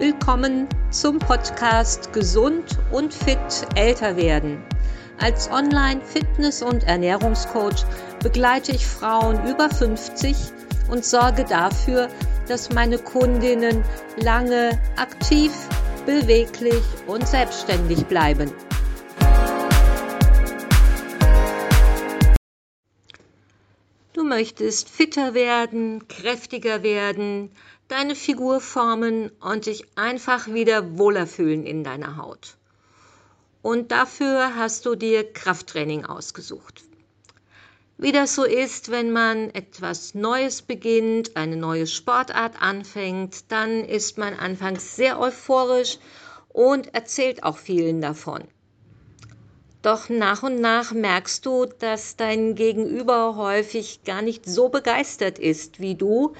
Willkommen zum Podcast Gesund und fit älter werden. Als Online-Fitness- und Ernährungscoach begleite ich Frauen über 50 und sorge dafür, dass meine Kundinnen lange aktiv, beweglich und selbstständig bleiben. Du möchtest fitter werden, kräftiger werden, deine Figur formen und dich einfach wieder wohler fühlen in deiner Haut. Und dafür hast du dir Krafttraining ausgesucht. Wie das so ist, wenn man etwas Neues beginnt, eine neue Sportart anfängt, dann ist man anfangs sehr euphorisch und erzählt auch vielen davon. Doch nach und nach merkst du, dass dein Gegenüber häufig gar nicht so begeistert ist wie du,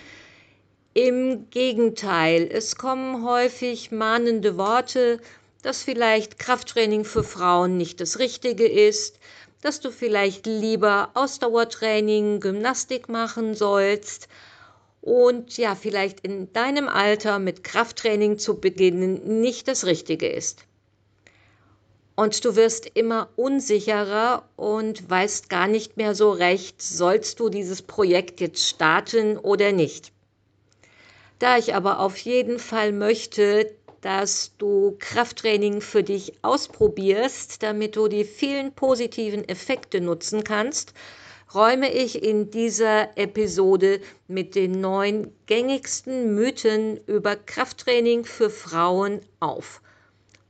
im Gegenteil, es kommen häufig mahnende Worte, dass vielleicht Krafttraining für Frauen nicht das Richtige ist, dass du vielleicht lieber Ausdauertraining, Gymnastik machen sollst und ja, vielleicht in deinem Alter mit Krafttraining zu beginnen nicht das Richtige ist. Und du wirst immer unsicherer und weißt gar nicht mehr so recht, sollst du dieses Projekt jetzt starten oder nicht. Da ich aber auf jeden Fall möchte, dass du Krafttraining für dich ausprobierst, damit du die vielen positiven Effekte nutzen kannst, räume ich in dieser Episode mit den neun gängigsten Mythen über Krafttraining für Frauen auf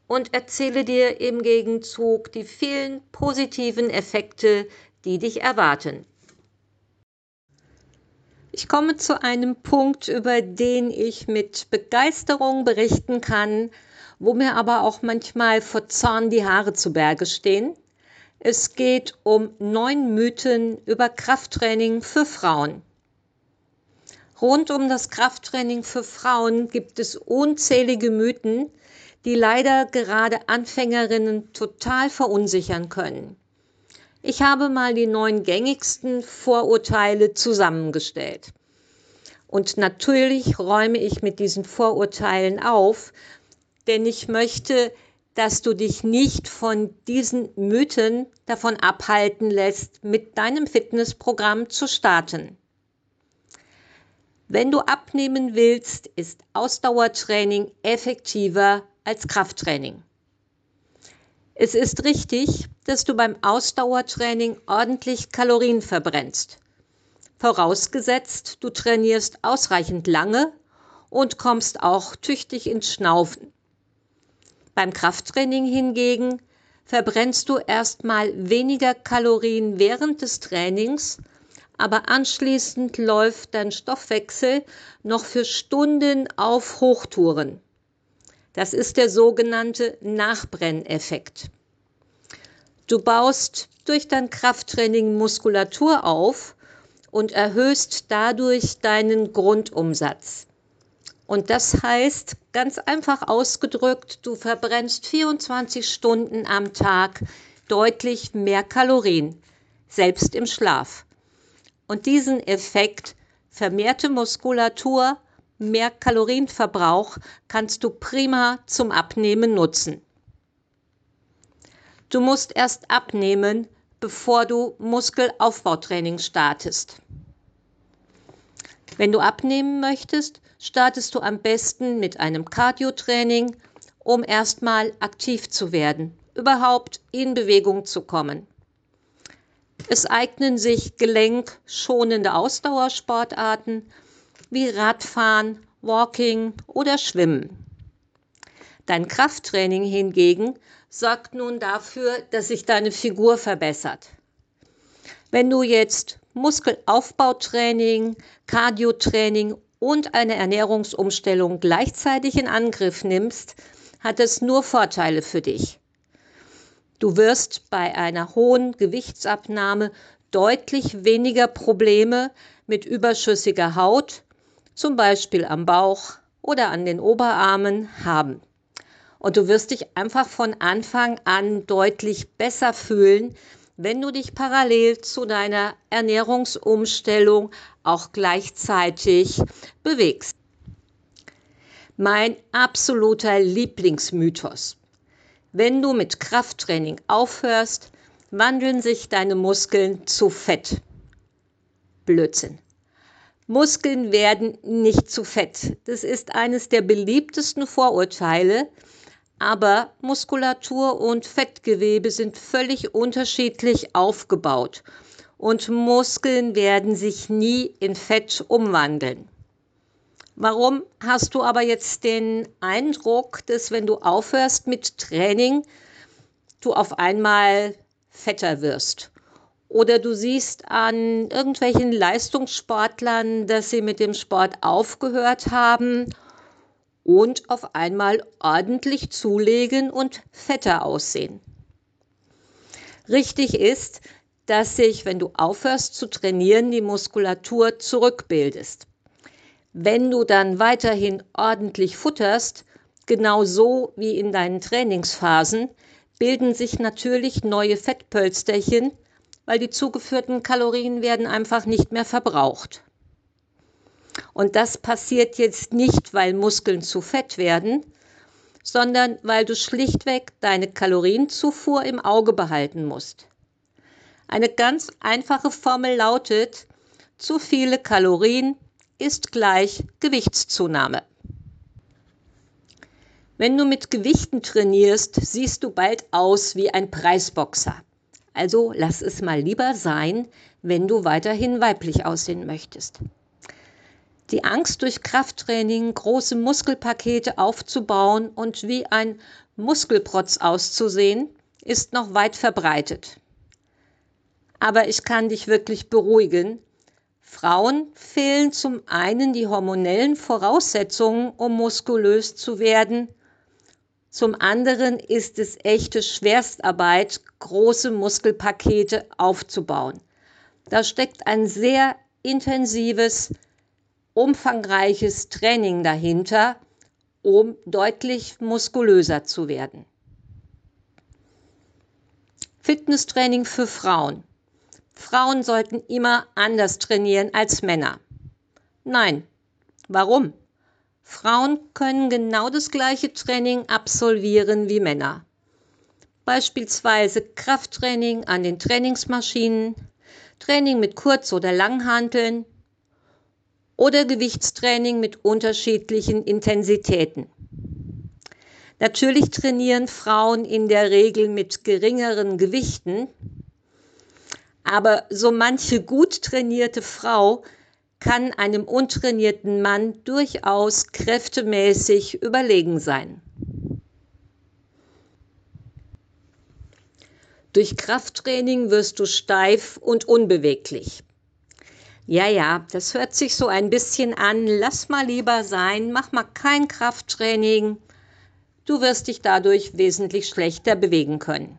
und erzähle dir im Gegenzug die vielen positiven Effekte, die dich erwarten. Ich komme zu einem Punkt, über den ich mit Begeisterung berichten kann, wo mir aber auch manchmal vor Zorn die Haare zu Berge stehen. Es geht um neun Mythen über Krafttraining für Frauen. Rund um das Krafttraining für Frauen gibt es unzählige Mythen, die leider gerade Anfängerinnen total verunsichern können. Ich habe mal die neun gängigsten Vorurteile zusammengestellt. Und natürlich räume ich mit diesen Vorurteilen auf, denn ich möchte, dass du dich nicht von diesen Mythen davon abhalten lässt, mit deinem Fitnessprogramm zu starten. Wenn du abnehmen willst, ist Ausdauertraining effektiver als Krafttraining. Es ist richtig, dass du beim Ausdauertraining ordentlich Kalorien verbrennst. Vorausgesetzt, du trainierst ausreichend lange und kommst auch tüchtig ins Schnaufen. Beim Krafttraining hingegen verbrennst du erstmal weniger Kalorien während des Trainings, aber anschließend läuft dein Stoffwechsel noch für Stunden auf Hochtouren. Das ist der sogenannte Nachbrenneffekt. Du baust durch dein Krafttraining Muskulatur auf und erhöhst dadurch deinen Grundumsatz. Und das heißt, ganz einfach ausgedrückt, du verbrennst 24 Stunden am Tag deutlich mehr Kalorien, selbst im Schlaf. Und diesen Effekt, vermehrte Muskulatur, mehr Kalorienverbrauch kannst du prima zum Abnehmen nutzen. Du musst erst abnehmen, bevor du Muskelaufbautraining startest. Wenn du abnehmen möchtest, startest du am besten mit einem Cardio-Training, um erstmal aktiv zu werden, überhaupt in Bewegung zu kommen. Es eignen sich gelenkschonende Ausdauersportarten wie Radfahren, Walking oder Schwimmen. Dein Krafttraining hingegen sorgt nun dafür, dass sich deine Figur verbessert. Wenn du jetzt Muskelaufbautraining, Cardiotraining und eine Ernährungsumstellung gleichzeitig in Angriff nimmst, hat es nur Vorteile für dich. Du wirst bei einer hohen Gewichtsabnahme deutlich weniger Probleme mit überschüssiger Haut, zum Beispiel am Bauch oder an den Oberarmen haben. Und du wirst dich einfach von Anfang an deutlich besser fühlen, wenn du dich parallel zu deiner Ernährungsumstellung auch gleichzeitig bewegst. Mein absoluter Lieblingsmythos. Wenn du mit Krafttraining aufhörst, wandeln sich deine Muskeln zu Fett. Blödsinn. Muskeln werden nicht zu Fett. Das ist eines der beliebtesten Vorurteile, aber Muskulatur und Fettgewebe sind völlig unterschiedlich aufgebaut und Muskeln werden sich nie in Fett umwandeln. Warum hast du aber jetzt den Eindruck, dass wenn du aufhörst mit Training, du auf einmal fetter wirst? Oder du siehst an irgendwelchen Leistungssportlern, dass sie mit dem Sport aufgehört haben und auf einmal ordentlich zulegen und fetter aussehen. Richtig ist, dass sich, wenn du aufhörst zu trainieren, die Muskulatur zurückbildest. Wenn du dann weiterhin ordentlich futterst, genauso wie in deinen Trainingsphasen, bilden sich natürlich neue Fettpölsterchen, weil die zugeführten Kalorien werden einfach nicht mehr verbraucht. Und das passiert jetzt nicht, weil Muskeln zu fett werden, sondern weil du schlichtweg deine Kalorienzufuhr im Auge behalten musst. Eine ganz einfache Formel lautet, zu viele Kalorien ist gleich Gewichtszunahme. Wenn du mit Gewichten trainierst, siehst du bald aus wie ein Preisboxer. Also lass es mal lieber sein, wenn du weiterhin weiblich aussehen möchtest. Die Angst durch Krafttraining, große Muskelpakete aufzubauen und wie ein Muskelprotz auszusehen, ist noch weit verbreitet. Aber ich kann dich wirklich beruhigen, Frauen fehlen zum einen die hormonellen Voraussetzungen, um muskulös zu werden. Zum anderen ist es echte Schwerstarbeit, große Muskelpakete aufzubauen. Da steckt ein sehr intensives, umfangreiches Training dahinter, um deutlich muskulöser zu werden. Fitnesstraining für Frauen. Frauen sollten immer anders trainieren als Männer. Nein. Warum? Frauen können genau das gleiche Training absolvieren wie Männer. Beispielsweise Krafttraining an den Trainingsmaschinen, Training mit Kurz- oder Langhanteln oder Gewichtstraining mit unterschiedlichen Intensitäten. Natürlich trainieren Frauen in der Regel mit geringeren Gewichten, aber so manche gut trainierte Frau kann einem untrainierten Mann durchaus kräftemäßig überlegen sein. Durch Krafttraining wirst du steif und unbeweglich. Ja, ja, das hört sich so ein bisschen an. Lass mal lieber sein, mach mal kein Krafttraining. Du wirst dich dadurch wesentlich schlechter bewegen können.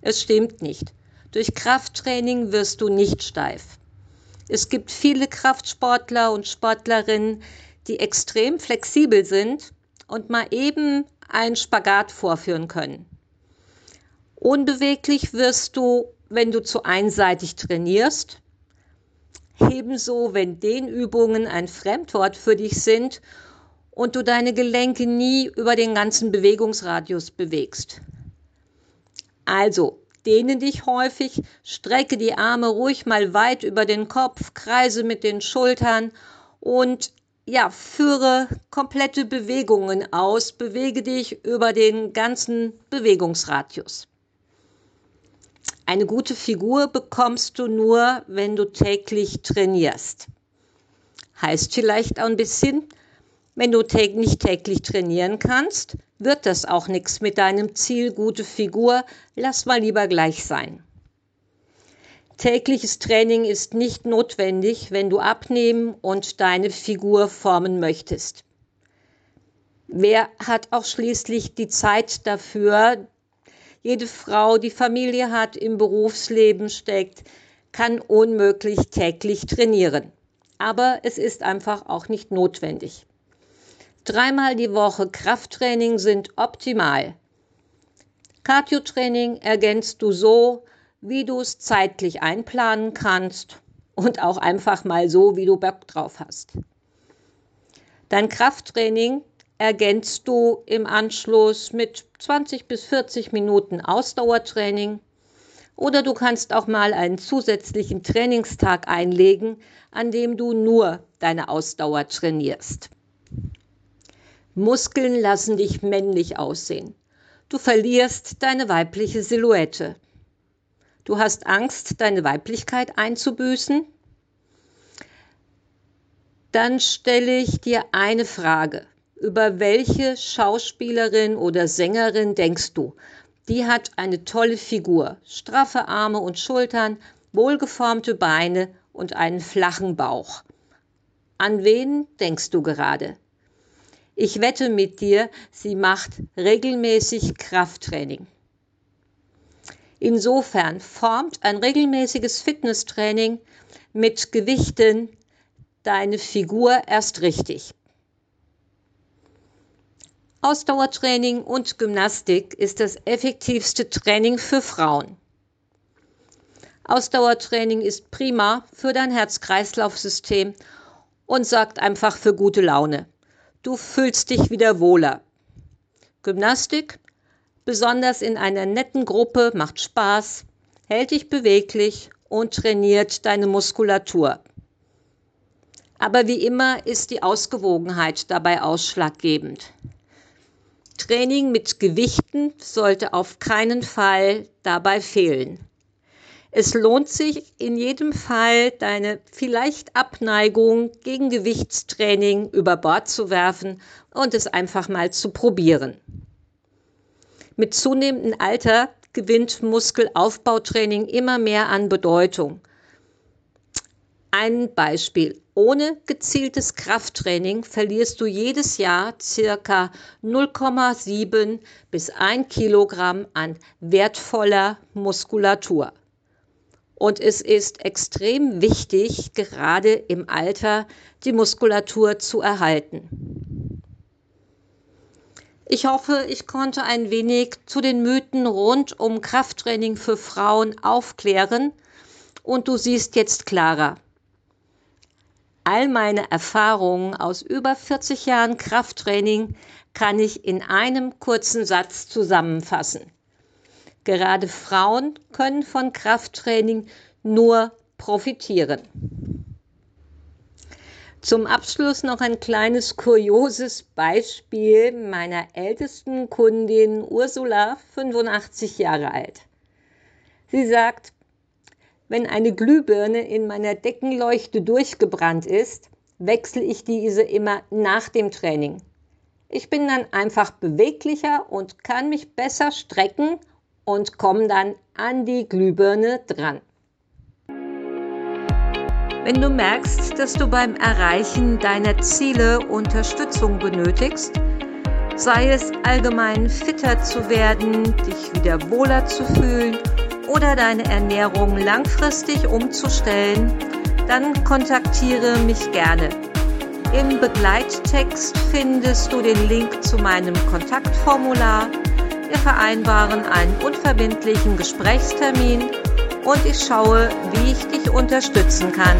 Es stimmt nicht. Durch Krafttraining wirst du nicht steif. Es gibt viele Kraftsportler und Sportlerinnen, die extrem flexibel sind und mal eben einen Spagat vorführen können. Unbeweglich wirst du, wenn du zu einseitig trainierst, ebenso wenn Dehnübungen ein Fremdwort für dich sind und du deine Gelenke nie über den ganzen Bewegungsradius bewegst. Also, Dehne dich häufig, strecke die Arme ruhig mal weit über den Kopf, kreise mit den Schultern und ja, führe komplette Bewegungen aus, bewege dich über den ganzen Bewegungsradius. Eine gute Figur bekommst du nur, wenn du täglich trainierst. Heißt vielleicht auch ein bisschen, wenn du nicht täglich trainieren kannst, wird das auch nichts mit deinem Ziel gute Figur. Lass mal lieber gleich sein. Tägliches Training ist nicht notwendig, wenn du abnehmen und deine Figur formen möchtest. Wer hat auch schließlich die Zeit dafür? Jede Frau, die Familie hat, im Berufsleben steckt, kann unmöglich täglich trainieren. Aber es ist einfach auch nicht notwendig. Dreimal die Woche Krafttraining sind optimal. Cardio-Training ergänzt du so, wie du es zeitlich einplanen kannst und auch einfach mal so, wie du Bock drauf hast. Dein Krafttraining ergänzt du im Anschluss mit 20 bis 40 Minuten Ausdauertraining oder du kannst auch mal einen zusätzlichen Trainingstag einlegen, an dem du nur deine Ausdauer trainierst. Muskeln lassen dich männlich aussehen. Du verlierst deine weibliche Silhouette. Du hast Angst, deine Weiblichkeit einzubüßen? Dann stelle ich dir eine Frage. Über welche Schauspielerin oder Sängerin denkst du? Die hat eine tolle Figur, straffe Arme und Schultern, wohlgeformte Beine und einen flachen Bauch. An wen denkst du gerade? Ich wette mit dir, sie macht regelmäßig Krafttraining. Insofern formt ein regelmäßiges Fitnesstraining mit Gewichten deine Figur erst richtig. Ausdauertraining und Gymnastik ist das effektivste Training für Frauen. Ausdauertraining ist prima für dein Herz-Kreislauf-System und sorgt einfach für gute Laune. Du fühlst dich wieder wohler. Gymnastik, besonders in einer netten Gruppe, macht Spaß, hält dich beweglich und trainiert deine Muskulatur. Aber wie immer ist die Ausgewogenheit dabei ausschlaggebend. Training mit Gewichten sollte auf keinen Fall dabei fehlen. Es lohnt sich in jedem Fall, deine vielleicht Abneigung gegen Gewichtstraining über Bord zu werfen und es einfach mal zu probieren. Mit zunehmendem Alter gewinnt Muskelaufbautraining immer mehr an Bedeutung. Ein Beispiel. Ohne gezieltes Krafttraining verlierst du jedes Jahr circa 0,7 bis 1 Kilogramm an wertvoller Muskulatur. Und es ist extrem wichtig, gerade im Alter die Muskulatur zu erhalten. Ich hoffe, ich konnte ein wenig zu den Mythen rund um Krafttraining für Frauen aufklären und du siehst jetzt klarer. All meine Erfahrungen aus über 40 Jahren Krafttraining kann ich in einem kurzen Satz zusammenfassen. Gerade Frauen können von Krafttraining nur profitieren. Zum Abschluss noch ein kleines kurioses Beispiel meiner ältesten Kundin Ursula, 85 Jahre alt. Sie sagt, wenn eine Glühbirne in meiner Deckenleuchte durchgebrannt ist, wechsle ich diese immer nach dem Training. Ich bin dann einfach beweglicher und kann mich besser strecken und komme dann an die Glühbirne dran. Wenn du merkst, dass du beim Erreichen deiner Ziele Unterstützung benötigst, sei es allgemein fitter zu werden, dich wieder wohler zu fühlen oder deine Ernährung langfristig umzustellen, dann kontaktiere mich gerne. Im Begleittext findest du den Link zu meinem Kontaktformular. Wir vereinbaren einen unverbindlichen Gesprächstermin und ich schaue, wie ich dich unterstützen kann.